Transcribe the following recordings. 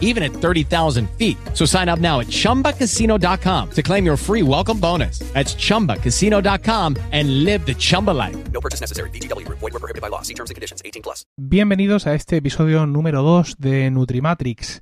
even at 30,000 feet. So sign up now at chumbacasino.com to claim your free welcome bonus. That's chumbacasino.com and live the Chumba life. No purchase necessary. BGW. Void were prohibited by law. See terms and conditions. 18 plus. Bienvenidos a este episodio número 2 de Nutrimatrix.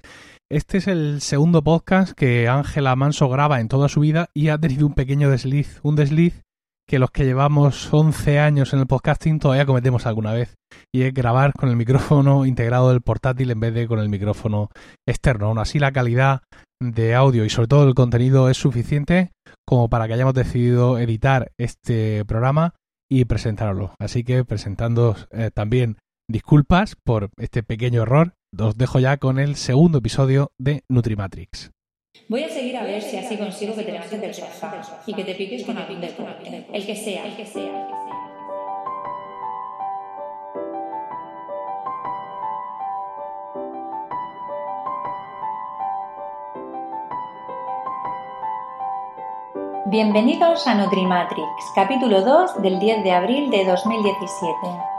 Este es el segundo podcast que Ángela Manso graba en toda su vida y ha tenido un pequeño desliz, un desliz que los que llevamos 11 años en el podcasting todavía cometemos alguna vez y es grabar con el micrófono integrado del portátil en vez de con el micrófono externo. Aún así la calidad de audio y sobre todo el contenido es suficiente como para que hayamos decidido editar este programa y presentarlo. Así que presentando eh, también disculpas por este pequeño error, os dejo ya con el segundo episodio de Nutrimatrix. Voy a seguir a ver si así consigo que te levantes del sofá y que te piques con algún deporte, el que sea, el que sea, el que sea. Bienvenidos a Nutrimatrix, capítulo 2 del 10 de abril de 2017.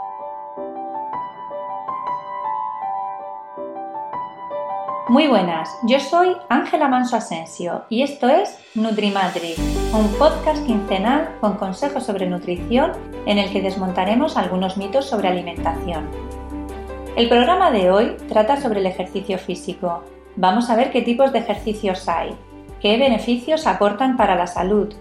Muy buenas, yo soy Ángela Manso Asensio y esto es Nutrimatrix, un podcast quincenal con consejos sobre nutrición en el que desmontaremos algunos mitos sobre alimentación. El programa de hoy trata sobre el ejercicio físico. Vamos a ver qué tipos de ejercicios hay, qué beneficios aportan para la salud.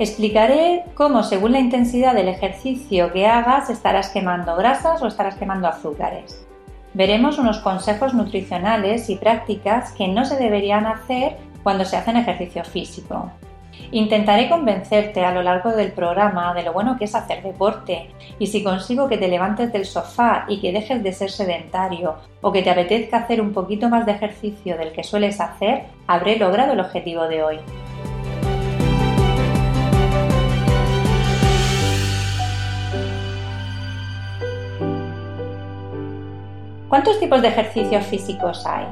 Explicaré cómo según la intensidad del ejercicio que hagas estarás quemando grasas o estarás quemando azúcares. Veremos unos consejos nutricionales y prácticas que no se deberían hacer cuando se hace ejercicio físico. Intentaré convencerte a lo largo del programa de lo bueno que es hacer deporte y si consigo que te levantes del sofá y que dejes de ser sedentario o que te apetezca hacer un poquito más de ejercicio del que sueles hacer, habré logrado el objetivo de hoy. ¿Cuántos tipos de ejercicios físicos hay?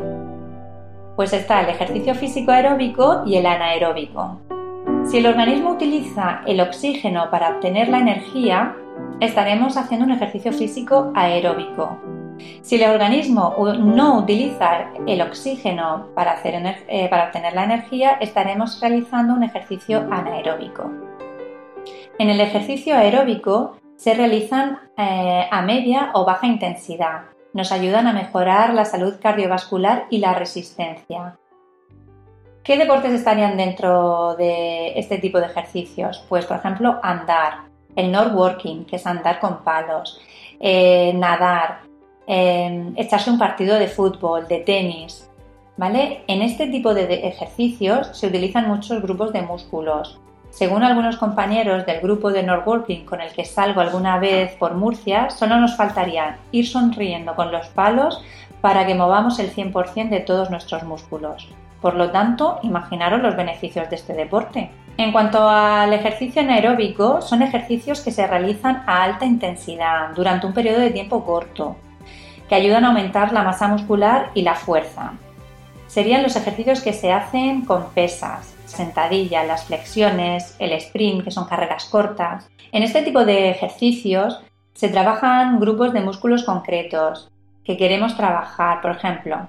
Pues está el ejercicio físico aeróbico y el anaeróbico. Si el organismo utiliza el oxígeno para obtener la energía, estaremos haciendo un ejercicio físico aeróbico. Si el organismo no utiliza el oxígeno para, eh, para obtener la energía, estaremos realizando un ejercicio anaeróbico. En el ejercicio aeróbico se realizan eh, a media o baja intensidad, nos ayudan a mejorar la salud cardiovascular y la resistencia. ¿Qué deportes estarían dentro de este tipo de ejercicios? Pues, por ejemplo, andar, el walking, que es andar con palos, eh, nadar, eh, echarse un partido de fútbol, de tenis. ¿Vale? En este tipo de ejercicios se utilizan muchos grupos de músculos, según algunos compañeros del grupo de Northworking con el que salgo alguna vez por Murcia, solo nos faltaría ir sonriendo con los palos para que movamos el 100% de todos nuestros músculos. Por lo tanto, imaginaros los beneficios de este deporte. En cuanto al ejercicio anaeróbico, son ejercicios que se realizan a alta intensidad durante un periodo de tiempo corto, que ayudan a aumentar la masa muscular y la fuerza. Serían los ejercicios que se hacen con pesas, sentadilla, las flexiones, el sprint, que son carreras cortas. En este tipo de ejercicios se trabajan grupos de músculos concretos que queremos trabajar. Por ejemplo,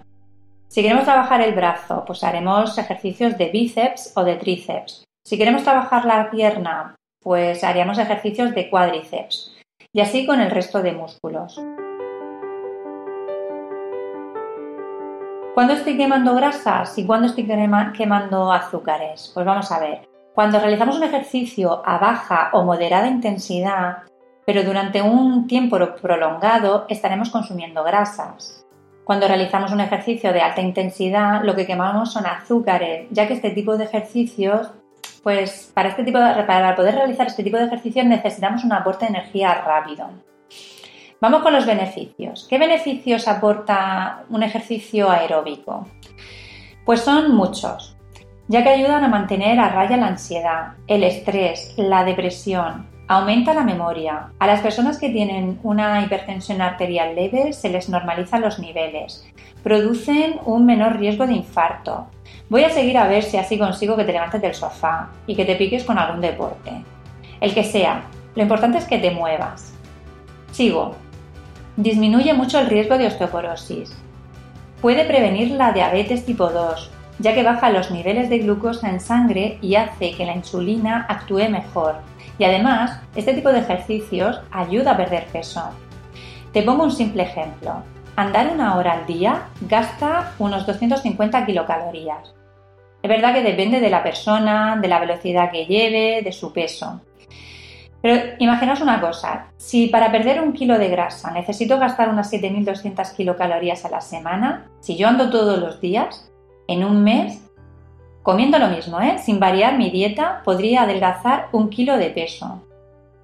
si queremos trabajar el brazo, pues haremos ejercicios de bíceps o de tríceps. Si queremos trabajar la pierna, pues haríamos ejercicios de cuádriceps. Y así con el resto de músculos. ¿Cuándo estoy quemando grasas y cuándo estoy quemando azúcares? Pues vamos a ver. Cuando realizamos un ejercicio a baja o moderada intensidad, pero durante un tiempo prolongado, estaremos consumiendo grasas. Cuando realizamos un ejercicio de alta intensidad, lo que quemamos son azúcares, ya que este tipo de ejercicios, pues para, este tipo para poder realizar este tipo de ejercicios necesitamos un aporte de energía rápido. Vamos con los beneficios. ¿Qué beneficios aporta un ejercicio aeróbico? Pues son muchos, ya que ayudan a mantener a raya la ansiedad, el estrés, la depresión, Aumenta la memoria. A las personas que tienen una hipertensión arterial leve se les normalizan los niveles. Producen un menor riesgo de infarto. Voy a seguir a ver si así consigo que te levantes del sofá y que te piques con algún deporte. El que sea. Lo importante es que te muevas. Sigo. Disminuye mucho el riesgo de osteoporosis. Puede prevenir la diabetes tipo 2, ya que baja los niveles de glucosa en sangre y hace que la insulina actúe mejor. Y además, este tipo de ejercicios ayuda a perder peso. Te pongo un simple ejemplo. Andar una hora al día gasta unos 250 kilocalorías. Es verdad que depende de la persona, de la velocidad que lleve, de su peso. Pero imaginaos una cosa, si para perder un kilo de grasa necesito gastar unas 7.200 kilocalorías a la semana, si yo ando todos los días, en un mes, comiendo lo mismo, ¿eh? sin variar mi dieta, podría adelgazar un kilo de peso.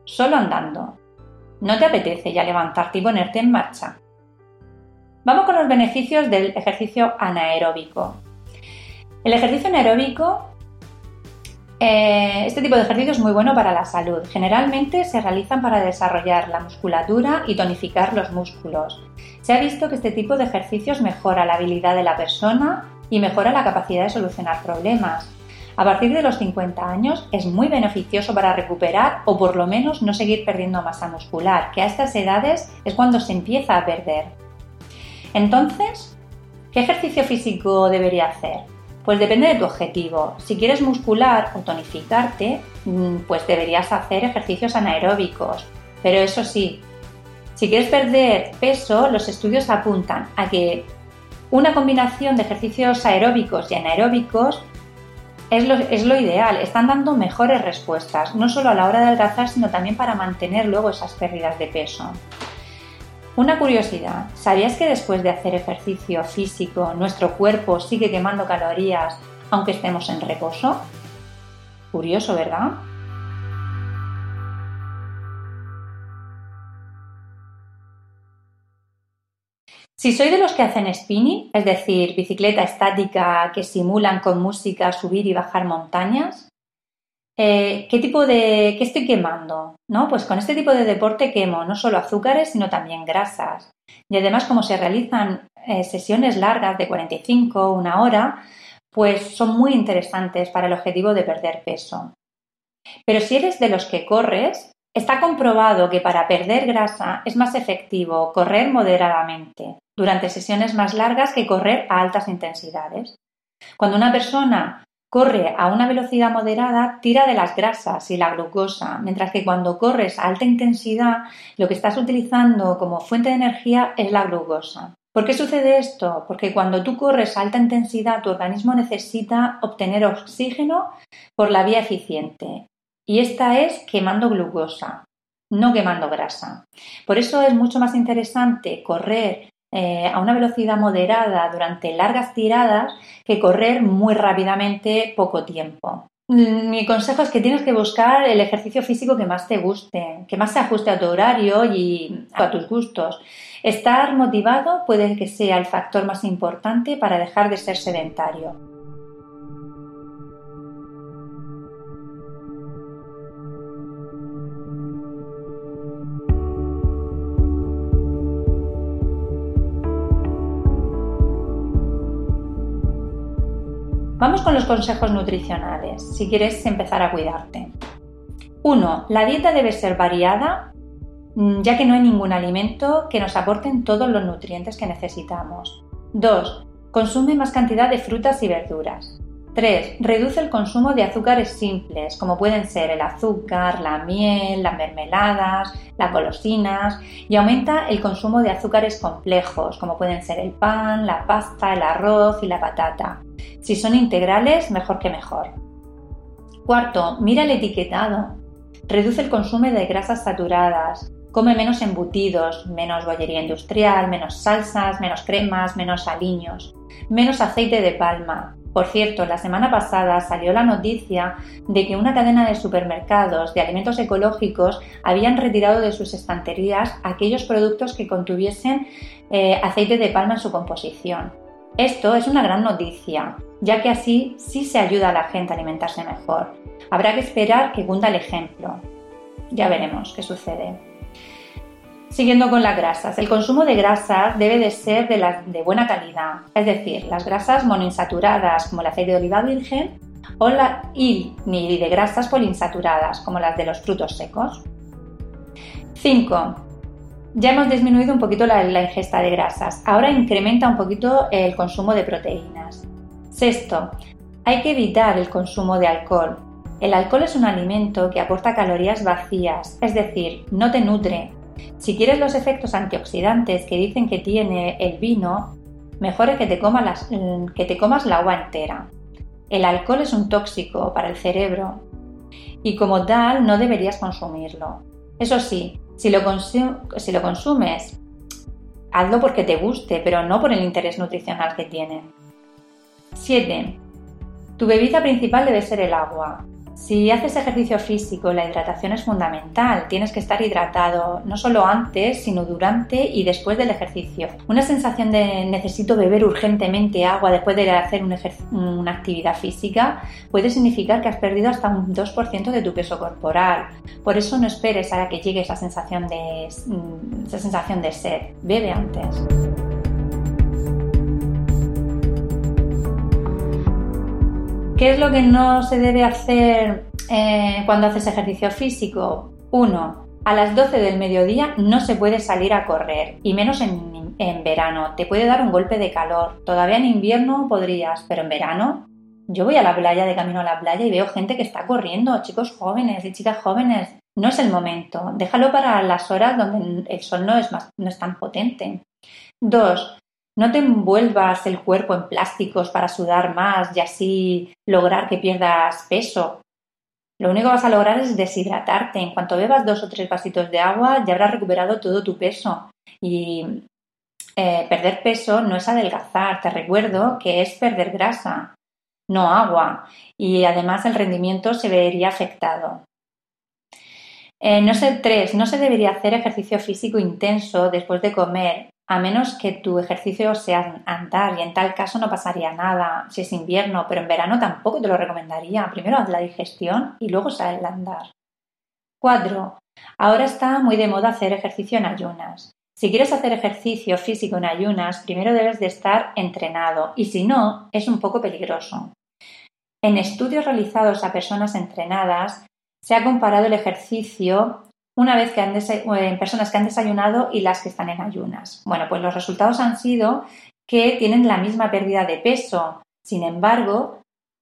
Solo andando. ¿No te apetece ya levantarte y ponerte en marcha? Vamos con los beneficios del ejercicio anaeróbico. El ejercicio anaeróbico, eh, este tipo de ejercicio es muy bueno para la salud. Generalmente se realizan para desarrollar la musculatura y tonificar los músculos. Se ha visto que este tipo de ejercicios mejora la habilidad de la persona y mejora la capacidad de solucionar problemas. A partir de los 50 años es muy beneficioso para recuperar o por lo menos no seguir perdiendo masa muscular, que a estas edades es cuando se empieza a perder. Entonces, ¿qué ejercicio físico debería hacer? Pues depende de tu objetivo. Si quieres muscular o tonificarte, mm, pues deberías hacer ejercicios anaeróbicos. Pero eso sí, si quieres perder peso, los estudios apuntan a que una combinación de ejercicios aeróbicos y anaeróbicos es lo, es lo, ideal. Están dando mejores respuestas, no solo a la hora de adelgazar, sino también para mantener luego esas pérdidas de peso. Una curiosidad, ¿sabías que después de hacer ejercicio físico nuestro cuerpo sigue quemando calorías aunque estemos en reposo? Curioso, ¿verdad? Si soy de los que hacen spinning, es decir, bicicleta estática que simulan con música subir y bajar montañas, eh, ¿qué tipo de qué estoy quemando? ¿No? Pues con este tipo de deporte quemo no solo azúcares, sino también grasas. Y además, como se realizan eh, sesiones largas de 45, una hora, pues son muy interesantes para el objetivo de perder peso. Pero si eres de los que corres, Está comprobado que para perder grasa es más efectivo correr moderadamente durante sesiones más largas que correr a altas intensidades. Cuando una persona corre a una velocidad moderada, tira de las grasas y la glucosa, mientras que cuando corres a alta intensidad, lo que estás utilizando como fuente de energía es la glucosa. ¿Por qué sucede esto? Porque cuando tú corres a alta intensidad, tu organismo necesita obtener oxígeno por la vía eficiente y esta es quemando glucosa, no quemando grasa. Por eso es mucho más interesante correr eh, a una velocidad moderada durante largas tiradas que correr muy rápidamente poco tiempo. Mm, mi consejo es que tienes que buscar el ejercicio físico que más te guste, que más se ajuste a tu horario y a tus gustos. Estar motivado puede que sea el factor más importante para dejar de ser sedentario. Vamos con los consejos nutricionales, si quieres empezar a cuidarte. 1. La dieta debe ser variada, mm, ya que no hay ningún alimento que nos aporten todos los nutrientes que necesitamos. 2. Consume más cantidad de frutas y verduras. 3. Reduce el consumo de azúcares simples, como pueden ser el azúcar, la miel, las mermeladas, las golosinas, y aumenta el consumo de azúcares complejos, como pueden ser el pan, la pasta, el arroz y la patata. Si son integrales, mejor que mejor. Cuarto, mira el etiquetado. Reduce el consumo de grasas saturadas. Come menos embutidos, menos bollería industrial, menos salsas, menos cremas, menos aliños, menos aceite de palma, por cierto, la semana pasada salió la noticia de que una cadena de supermercados de alimentos ecológicos habían retirado de sus estanterías aquellos productos que contuviesen eh, aceite de palma en su composición. Esto es una gran noticia, ya que así sí se ayuda a la gente a alimentarse mejor. Habrá que esperar que cunda el ejemplo. ya veremos qué sucede. Siguiendo con las grasas, el consumo de grasas debe de ser de, buena calidad, es decir, las grasas monoinsaturadas como el aceite de oliva virgen o la, y ni de grasas poliinsaturadas como las de los frutos secos. 5. Ya hemos disminuido un poquito la, la, ingesta de grasas, ahora incrementa un poquito el consumo de proteínas. Sexto, hay que evitar el consumo de alcohol. El alcohol es un alimento que aporta calorías vacías, es decir, no te nutre, si quieres los efectos antioxidantes que dicen que tiene el vino, mejor es que te, comas que te comas la uva entera. El alcohol es un tóxico para el cerebro y como tal no deberías consumirlo. Eso sí, si lo, si lo consumes, hazlo porque te guste, pero no por el interés nutricional que tiene. 7. Tu bebida principal debe ser el agua. Si haces ejercicio físico, la hidratación es fundamental. Tienes que estar hidratado no solo antes, sino durante y después del ejercicio. Una sensación de necesito beber urgentemente agua después de hacer una actividad física puede significar que has perdido hasta un 2% de tu peso corporal. Por eso no esperes a que llegue esa sensación de, mm, esa sensación de sed. Bebe antes. ¿Qué es lo que no se debe hacer eh, cuando haces ejercicio físico? Uno, a las 12 del mediodía no se puede salir a correr, y menos en, verano. Te puede dar un golpe de calor. Todavía en invierno podrías, pero en verano yo voy a la playa, de camino a la playa, y veo gente que está corriendo, chicos jóvenes y chicas jóvenes. No es el momento. Déjalo para las horas donde el sol no es, no es tan potente. Dos, no te envuelvas el cuerpo en plásticos para sudar más y así lograr que pierdas peso. Lo único que vas a lograr es deshidratarte. En cuanto bebas dos o tres vasitos de agua, ya habrás recuperado todo tu peso. Y eh, perder peso no es adelgazar. Te recuerdo que es perder grasa, no agua. Y además el rendimiento se vería afectado. Eh, no sé, tres, no se debería hacer ejercicio físico intenso después de comer a menos que tu ejercicio sea andar y en tal caso no pasaría nada si es invierno, pero en verano tampoco te lo recomendaría. Primero haz la digestión y luego sal a andar. 4. Ahora está muy de moda hacer ejercicio en ayunas. Si quieres hacer ejercicio físico en ayunas, primero debes de estar entrenado y si no, es un poco peligroso. En estudios realizados a personas entrenadas, se ha comparado el ejercicio una vez que han en personas que han desayunado y las que están en ayunas. Bueno, pues los resultados han sido que tienen la misma pérdida de peso. Sin embargo,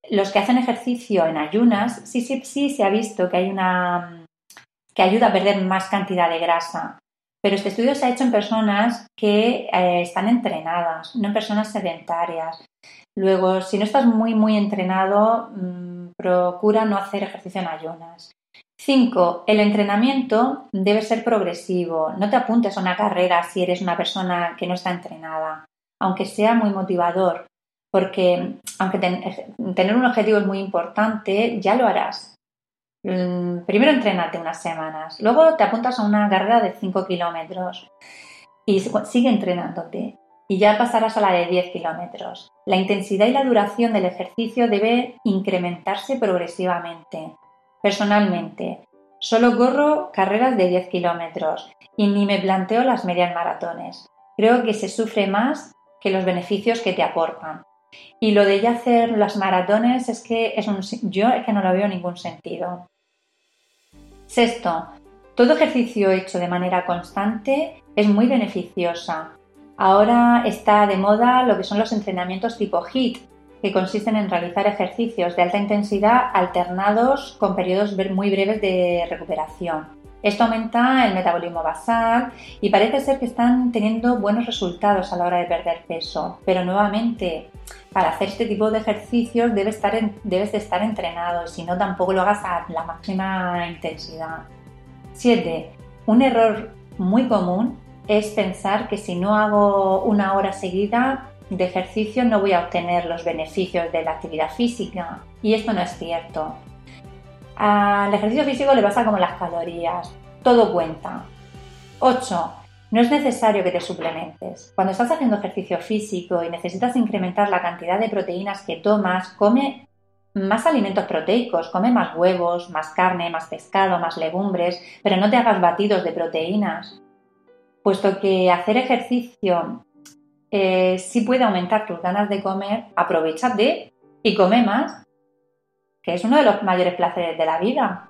los que hacen ejercicio en ayunas, sí, sí, sí se ha visto que hay una que ayuda a perder más cantidad de grasa. Pero este estudio se ha hecho en personas que eh, están entrenadas, no en personas sedentarias. Luego, si no estás muy, muy entrenado, mm, procura no hacer ejercicio en ayunas. 5. El entrenamiento debe ser progresivo. No te apuntes a una carrera si eres una persona que no está entrenada, aunque sea muy motivador, porque aunque tener un objetivo es muy importante, ya lo harás. Mm, primero entrénate unas semanas, luego te apuntas a una carrera de 5 kilómetros y sigue entrenándote y ya pasarás a la de 10 kilómetros. La intensidad y la duración del ejercicio debe incrementarse progresivamente. Personalmente, solo corro carreras de 10 kilómetros y ni me planteo las medias maratones. Creo que se sufre más que los beneficios que te aportan. Y lo de ya hacer las maratones es que es un, yo es que no lo veo ningún sentido. Sexto, todo ejercicio hecho de manera constante es muy beneficiosa. Ahora está de moda lo que son los entrenamientos tipo HIT, que consisten en realizar ejercicios de alta intensidad alternados con periodos muy breves de recuperación. Esto aumenta el metabolismo basal y parece ser que están teniendo buenos resultados a la hora de perder peso. Pero nuevamente, para hacer este tipo de ejercicios debes, estar debes de estar entrenado, si no tampoco lo hagas a la máxima intensidad. 7. Un error muy común es pensar que si no hago una hora seguida de ejercicio no voy a obtener los beneficios de la actividad física. Y esto no es cierto. Al ejercicio físico le pasa como las calorías. Todo cuenta. 8. No es necesario que te suplementes. Cuando estás haciendo ejercicio físico y necesitas incrementar la cantidad de proteínas que tomas, come más alimentos proteicos, come más huevos, más carne, más pescado, más legumbres, pero no te hagas batidos de proteínas, puesto que hacer ejercicio eh, sí puede aumentar tus ganas de comer, aprovechate y come más, que es uno de los mayores placeres de la vida.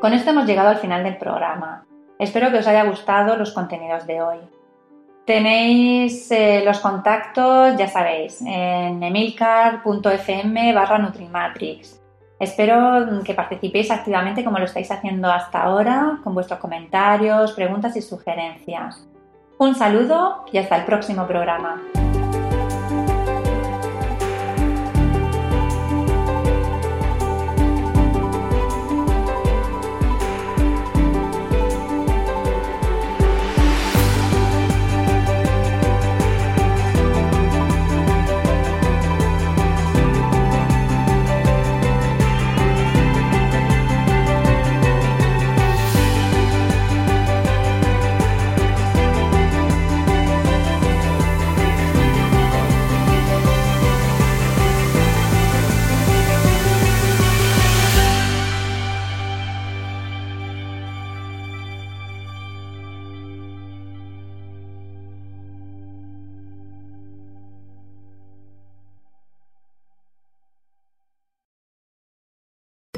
Con esto hemos llegado al final del programa. Espero que os haya gustado los contenidos de hoy. Tenéis eh, los contactos, ya sabéis, en emilcar.fm barra Nutrimatrix. Espero que participéis activamente como lo estáis haciendo hasta ahora, con vuestros comentarios, preguntas y sugerencias. Un saludo y hasta el próximo programa.